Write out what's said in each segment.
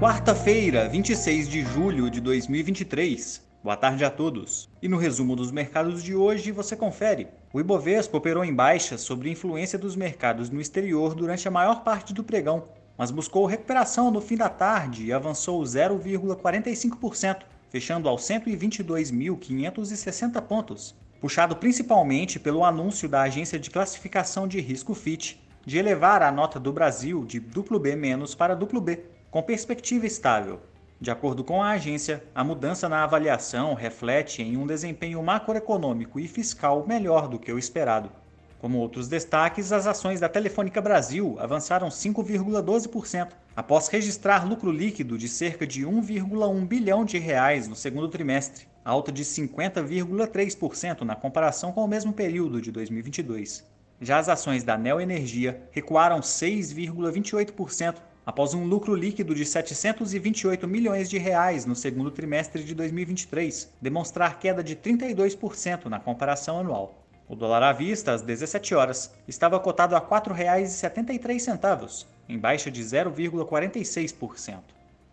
Quarta-feira, 26 de julho de 2023. Boa tarde a todos. E no resumo dos mercados de hoje você confere. O Ibovespa operou em baixa sobre influência dos mercados no exterior durante a maior parte do pregão, mas buscou recuperação no fim da tarde e avançou 0,45%, fechando aos 122.560 pontos, puxado principalmente pelo anúncio da agência de classificação de risco Fitch de elevar a nota do Brasil de B- para B, com perspectiva estável. De acordo com a agência, a mudança na avaliação reflete em um desempenho macroeconômico e fiscal melhor do que o esperado. Como outros destaques, as ações da Telefônica Brasil avançaram 5,12% após registrar lucro líquido de cerca de 1,1 bilhão de reais no segundo trimestre, alta de 50,3% na comparação com o mesmo período de 2022. Já as ações da Neo Energia recuaram 6,28% após um lucro líquido de 728 milhões de reais no segundo trimestre de 2023, demonstrar queda de 32% na comparação anual. O dólar à vista, às 17 horas, estava cotado a R$ 4,73, em baixa de 0,46%.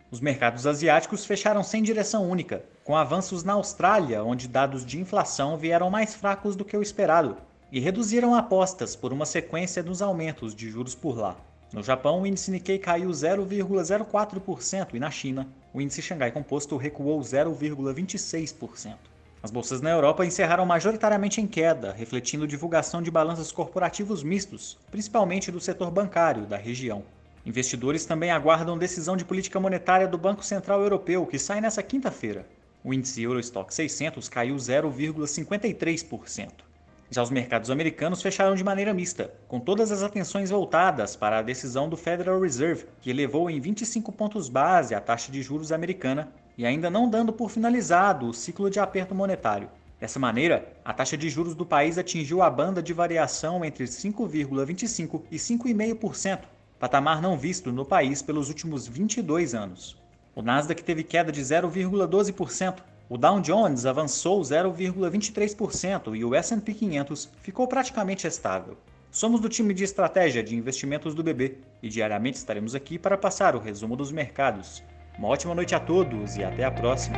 Os mercados asiáticos fecharam sem direção única, com avanços na Austrália, onde dados de inflação vieram mais fracos do que o esperado, e reduziram apostas por uma sequência dos aumentos de juros por lá. No Japão, o índice Nikkei caiu 0,04% e na China, o índice Xangai Composto recuou 0,26%. As bolsas na Europa encerraram majoritariamente em queda, refletindo divulgação de balanços corporativos mistos, principalmente do setor bancário da região. Investidores também aguardam decisão de política monetária do Banco Central Europeu, que sai nesta quinta-feira. O índice Eurostock 600 caiu 0,53%. Já os mercados americanos fecharam de maneira mista, com todas as atenções voltadas para a decisão do Federal Reserve, que elevou em 25 pontos base a taxa de juros americana e ainda não dando por finalizado o ciclo de aperto monetário. Dessa maneira, a taxa de juros do país atingiu a banda de variação entre 5,25% e 5,5%, patamar não visto no país pelos últimos 22 anos. O Nasdaq teve queda de 0,12%, o Dow Jones avançou 0,23% e o S&P 500 ficou praticamente estável. Somos do time de estratégia de investimentos do BB e diariamente estaremos aqui para passar o resumo dos mercados. Uma ótima noite a todos e até a próxima!